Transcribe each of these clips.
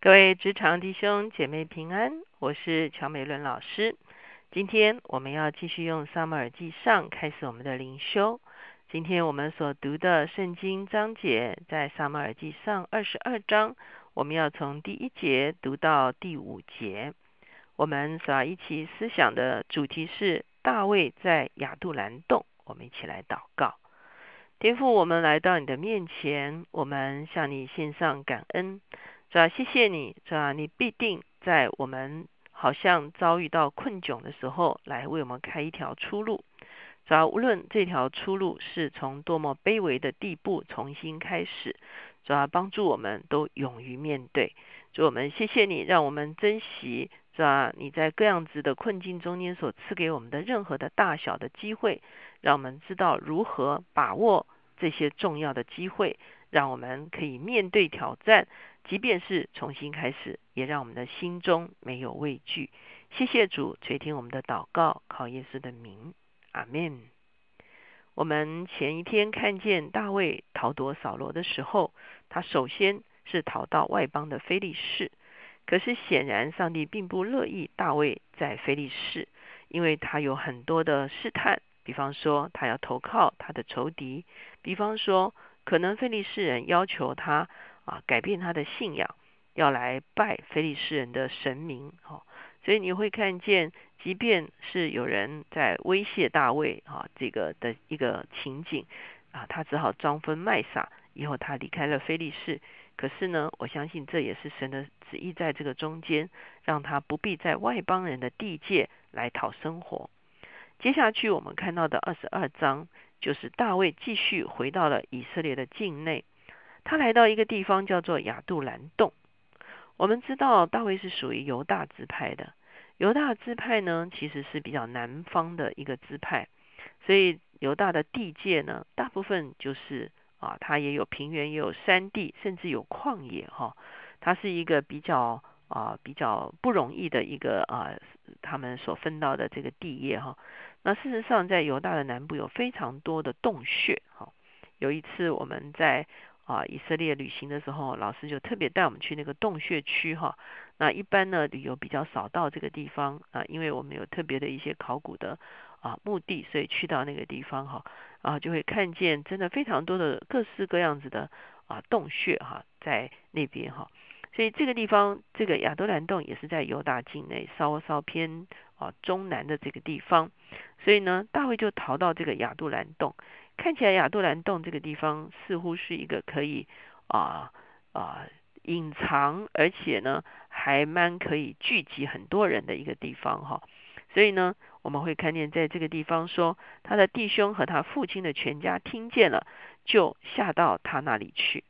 各位职场弟兄姐妹平安，我是乔美伦老师。今天我们要继续用撒母耳记上开始我们的灵修。今天我们所读的圣经章节在撒母耳记上二十二章，我们要从第一节读到第五节。我们所要一起思想的主题是大卫在亚杜兰洞。我们一起来祷告。天父，我们来到你的面前，我们向你献上感恩。主啊，谢谢你，主啊，你必定在我们好像遭遇到困窘的时候，来为我们开一条出路。主啊，无论这条出路是从多么卑微的地步重新开始，主啊，帮助我们都勇于面对。主，我们谢谢你，让我们珍惜，主啊，你在各样子的困境中间所赐给我们的任何的大小的机会，让我们知道如何把握。这些重要的机会，让我们可以面对挑战，即便是重新开始，也让我们的心中没有畏惧。谢谢主垂听我们的祷告，靠耶稣的名，阿门。我们前一天看见大卫逃夺扫罗的时候，他首先是逃到外邦的非利士。可是显然上帝并不乐意大卫在非利士，因为他有很多的试探。比方说，他要投靠他的仇敌；比方说，可能菲利士人要求他啊改变他的信仰，要来拜菲利士人的神明。哈，所以你会看见，即便是有人在威胁大卫啊这个的一个情景啊，他只好装疯卖傻，以后他离开了菲利士。可是呢，我相信这也是神的旨意，在这个中间，让他不必在外邦人的地界来讨生活。接下去我们看到的二十二章，就是大卫继续回到了以色列的境内。他来到一个地方叫做亚杜兰洞。我们知道大卫是属于犹大支派的，犹大支派呢其实是比较南方的一个支派，所以犹大的地界呢大部分就是啊，它也有平原，也有山地，甚至有旷野哈。它是一个比较啊比较不容易的一个啊，他们所分到的这个地业哈。那事实上，在犹大的南部有非常多的洞穴。哈，有一次我们在啊以色列旅行的时候，老师就特别带我们去那个洞穴区。哈，那一般呢旅游比较少到这个地方啊，因为我们有特别的一些考古的啊目的，所以去到那个地方哈，啊就会看见真的非常多的各式各样子的啊洞穴哈，在那边哈。所以这个地方，这个亚多兰洞也是在犹大境内，稍稍偏啊中南的这个地方。所以呢，大卫就逃到这个亚杜兰洞。看起来亚杜兰洞这个地方似乎是一个可以啊啊隐藏，而且呢还蛮可以聚集很多人的一个地方哈。所以呢，我们会看见在这个地方说，他的弟兄和他父亲的全家听见了，就下到他那里去。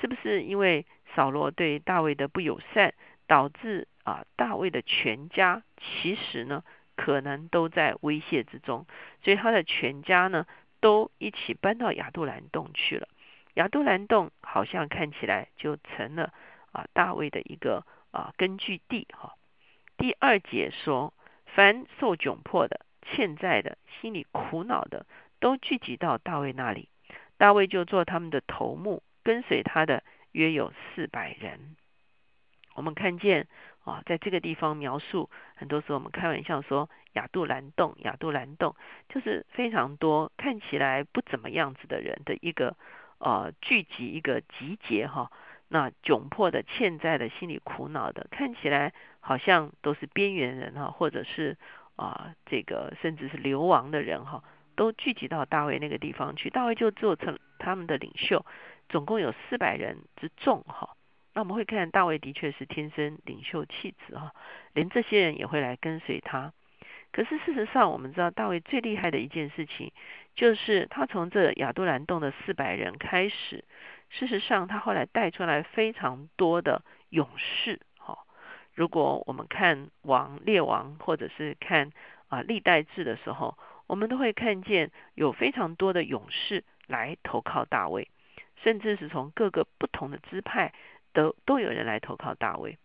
是不是因为扫罗对大卫的不友善，导致啊大卫的全家其实呢？可能都在威胁之中，所以他的全家呢都一起搬到亚杜兰洞去了。亚杜兰洞好像看起来就成了啊大卫的一个啊根据地哈。第二节说，凡受窘迫的、欠债的、心里苦恼的，都聚集到大卫那里，大卫就做他们的头目，跟随他的约有四百人。我们看见。啊，在这个地方描述，很多时候我们开玩笑说亚杜兰洞，亚杜兰洞就是非常多看起来不怎么样子的人的一个呃聚集一个集结哈。那窘迫的、欠债的、心里苦恼的，看起来好像都是边缘人哈，或者是啊这个甚至是流亡的人哈，都聚集到大卫那个地方去，大卫就做成他们的领袖，总共有四百人之众哈。那我们会看大卫的确是天生领袖气质哈，连这些人也会来跟随他。可是事实上，我们知道大卫最厉害的一件事情，就是他从这亚杜兰洞的四百人开始，事实上他后来带出来非常多的勇士哈。如果我们看王列王或者是看啊历代志的时候，我们都会看见有非常多的勇士来投靠大卫，甚至是从各个不同的支派。都都有人来投靠大卫，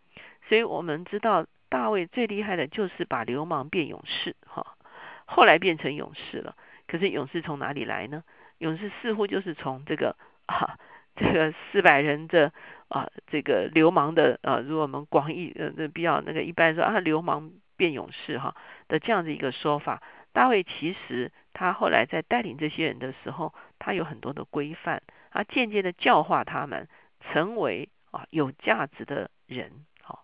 所以我们知道大卫最厉害的就是把流氓变勇士，哈，后来变成勇士了。可是勇士从哪里来呢？勇士似乎就是从这个啊这个四百人的啊这个流氓的啊，如果我们广义呃那比较那个一般说啊流氓变勇士哈的这样的一个说法，大卫其实他后来在带领这些人的时候，他有很多的规范，他渐渐的教化他们成为啊有价值的人。好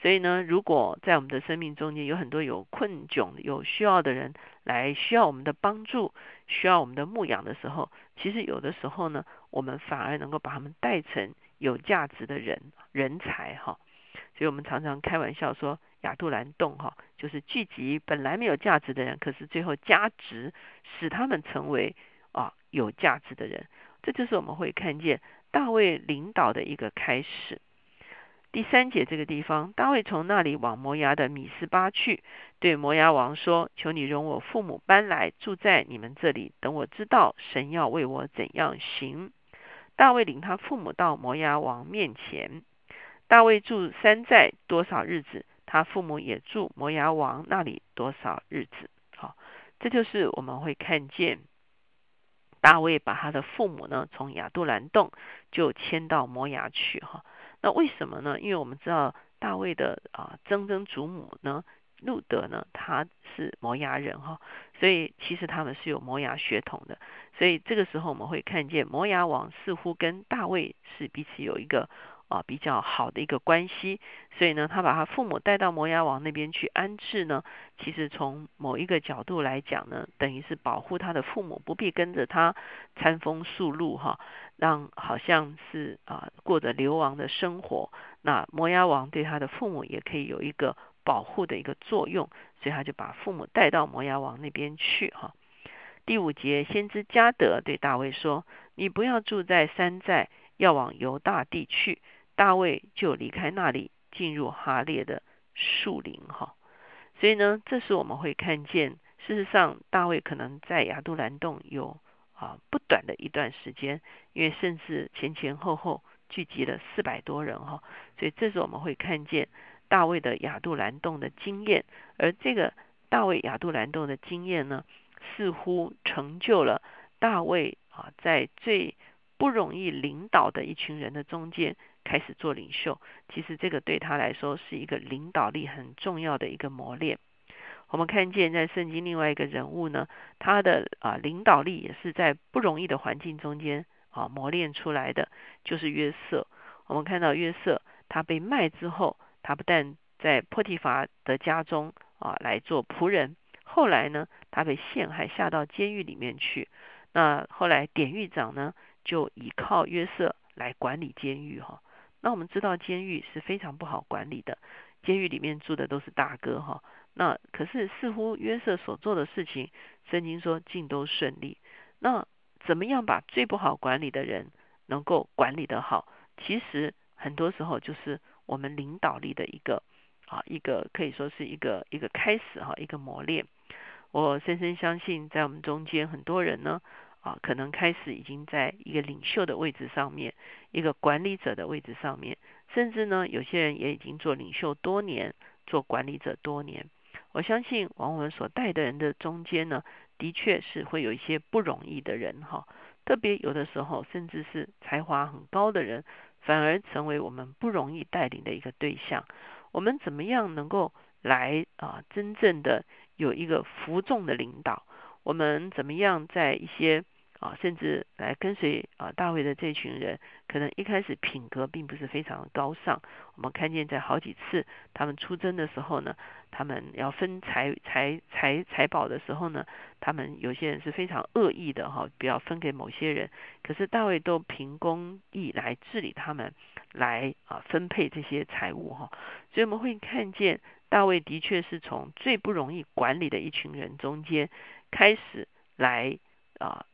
所以呢，如果在我们的生命中间有很多有困窘、有需要的人来需要我们的帮助、需要我们的牧养的时候，其实有的时候呢，我们反而能够把他们带成有价值的人、人才哈。所以我们常常开玩笑说，亚杜兰洞哈，就是聚集本来没有价值的人，可是最后加值，使他们成为啊有价值的人。这就是我们会看见大卫领导的一个开始。第三节这个地方，大卫从那里往摩崖的米斯巴去，对摩崖王说：“求你容我父母搬来住在你们这里，等我知道神要为我怎样行。”大卫领他父母到摩崖王面前。大卫住山寨多少日子，他父母也住摩崖王那里多少日子。好，这就是我们会看见大卫把他的父母呢，从亚杜兰洞就迁到摩崖去。哈。那为什么呢？因为我们知道大卫的啊曾曾祖母呢，路德呢，他是摩崖人哈，所以其实他们是有摩崖血统的。所以这个时候我们会看见摩崖王似乎跟大卫是彼此有一个。啊，比较好的一个关系，所以呢，他把他父母带到摩崖王那边去安置呢。其实从某一个角度来讲呢，等于是保护他的父母不必跟着他餐风宿露哈，让好像是啊过着流亡的生活。那摩崖王对他的父母也可以有一个保护的一个作用，所以他就把父母带到摩崖王那边去哈。第五节，先知加德对大卫说：“你不要住在山寨，要往犹大地去。”大卫就离开那里，进入哈列的树林哈。所以呢，这时我们会看见，事实上大卫可能在亚杜兰洞有啊不短的一段时间，因为甚至前前后后聚集了四百多人哈。所以这时我们会看见大卫的亚杜兰洞的经验，而这个大卫亚杜兰洞的经验呢，似乎成就了大卫啊在最不容易领导的一群人的中间。开始做领袖，其实这个对他来说是一个领导力很重要的一个磨练。我们看见在圣经另外一个人物呢，他的啊领导力也是在不容易的环境中间啊磨练出来的，就是约瑟。我们看到约瑟他被卖之后，他不但在波提乏的家中啊来做仆人，后来呢他被陷害下到监狱里面去。那后来典狱长呢就依靠约瑟来管理监狱哈。那我们知道监狱是非常不好管理的，监狱里面住的都是大哥哈。那可是似乎约瑟所做的事情，圣经说尽都顺利。那怎么样把最不好管理的人能够管理得好？其实很多时候就是我们领导力的一个啊一个可以说是一个一个开始哈一个磨练。我深深相信在我们中间很多人呢。啊，可能开始已经在一个领袖的位置上面，一个管理者的位置上面，甚至呢，有些人也已经做领袖多年，做管理者多年。我相信往我们所带的人的中间呢，的确是会有一些不容易的人哈。特别有的时候，甚至是才华很高的人，反而成为我们不容易带领的一个对象。我们怎么样能够来啊，真正的有一个服众的领导？我们怎么样在一些啊，甚至来跟随啊大卫的这群人，可能一开始品格并不是非常高尚。我们看见在好几次他们出征的时候呢，他们要分财财财财宝的时候呢，他们有些人是非常恶意的哈，不要分给某些人。可是大卫都凭公义来治理他们，来啊分配这些财物哈。所以我们会看见大卫的确是从最不容易管理的一群人中间。开始来啊，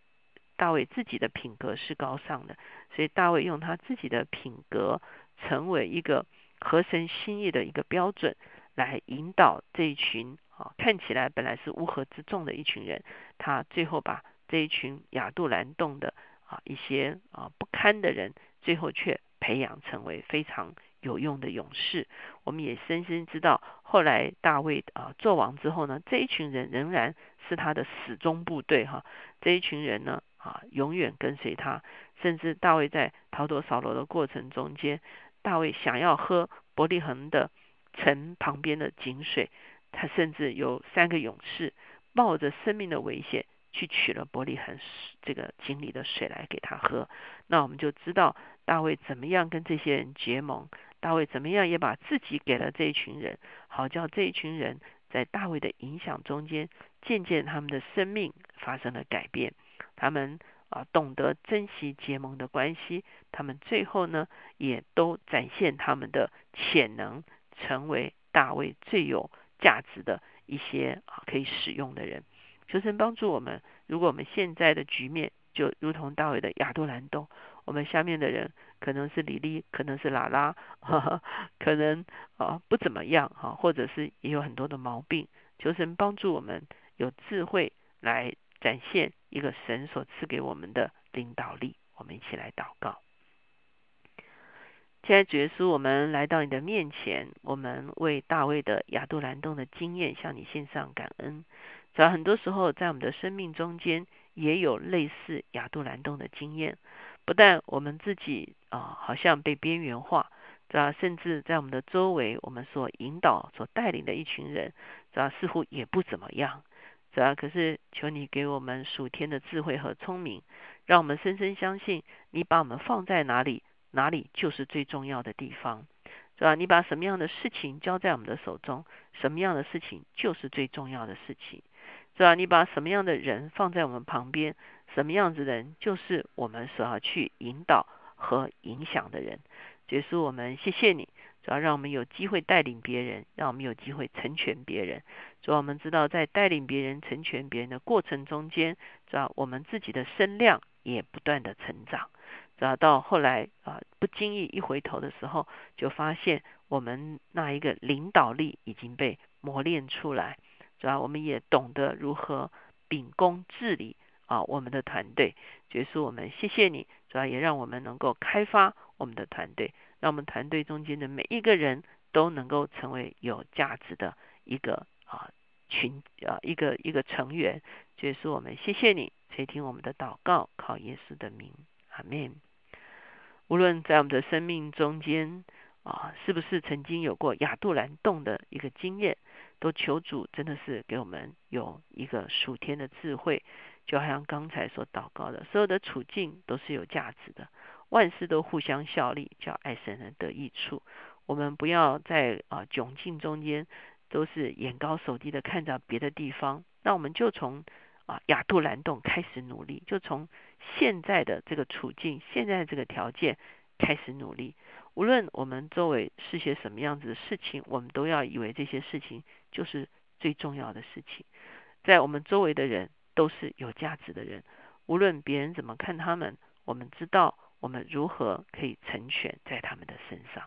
大卫自己的品格是高尚的，所以大卫用他自己的品格成为一个合神心意的一个标准，来引导这一群啊看起来本来是乌合之众的一群人，他最后把这一群亚杜兰洞的啊一些啊不堪的人，最后却培养成为非常有用的勇士。我们也深深知道，后来大卫啊做王之后呢，这一群人仍然。是他的始终部队哈，这一群人呢，啊，永远跟随他。甚至大卫在逃脱扫罗的过程中间，大卫想要喝伯利恒的城旁边的井水，他甚至有三个勇士冒着生命的危险去取了伯利恒这个井里的水来给他喝。那我们就知道大卫怎么样跟这些人结盟，大卫怎么样也把自己给了这一群人，好叫这一群人在大卫的影响中间，渐渐他们的生命发生了改变，他们。啊，懂得珍惜结盟的关系，他们最后呢，也都展现他们的潜能，成为大卫最有价值的一些啊可以使用的人。求神帮助我们，如果我们现在的局面就如同大卫的亚多兰洞，我们下面的人可能是李丽，可能是拉拉，可能啊不怎么样哈，或者是也有很多的毛病。求神帮助我们有智慧来。展现一个神所赐给我们的领导力，我们一起来祷告。现在主耶稣，我们来到你的面前，我们为大卫的亚杜兰洞的经验向你献上感恩。在很多时候，在我们的生命中间，也有类似亚杜兰洞的经验。不但我们自己啊，好像被边缘化，是吧？甚至在我们的周围，我们所引导、所带领的一群人，是吧？似乎也不怎么样。主要可是求你给我们属天的智慧和聪明，让我们深深相信，你把我们放在哪里，哪里就是最重要的地方，是吧？你把什么样的事情交在我们的手中，什么样的事情就是最重要的事情，是吧？你把什么样的人放在我们旁边，什么样子的人就是我们所要去引导和影响的人。结束，我们谢谢你。主要让我们有机会带领别人，让我们有机会成全别人。主要我们知道，在带领别人、成全别人的过程中间，主要我们自己的声量也不断的成长。主要到后来啊，不经意一回头的时候，就发现我们那一个领导力已经被磨练出来。主要我们也懂得如何秉公治理啊，我们的团队。结束，我们谢谢你。主要也让我们能够开发我们的团队。让我们团队中间的每一个人都能够成为有价值的一个啊群啊一个一个成员，这也是我们谢谢你垂听我们的祷告，靠耶稣的名，阿门。无论在我们的生命中间啊，是不是曾经有过亚杜兰洞的一个经验，都求主真的是给我们有一个属天的智慧，就好像刚才所祷告的，所有的处境都是有价值的。万事都互相效力，叫爱神人得益处。我们不要在啊窘境中间都是眼高手低的看着别的地方，那我们就从啊亚杜兰洞开始努力，就从现在的这个处境、现在这个条件开始努力。无论我们周围是些什么样子的事情，我们都要以为这些事情就是最重要的事情。在我们周围的人都是有价值的人，无论别人怎么看他们，我们知道。我们如何可以成全在他们的身上？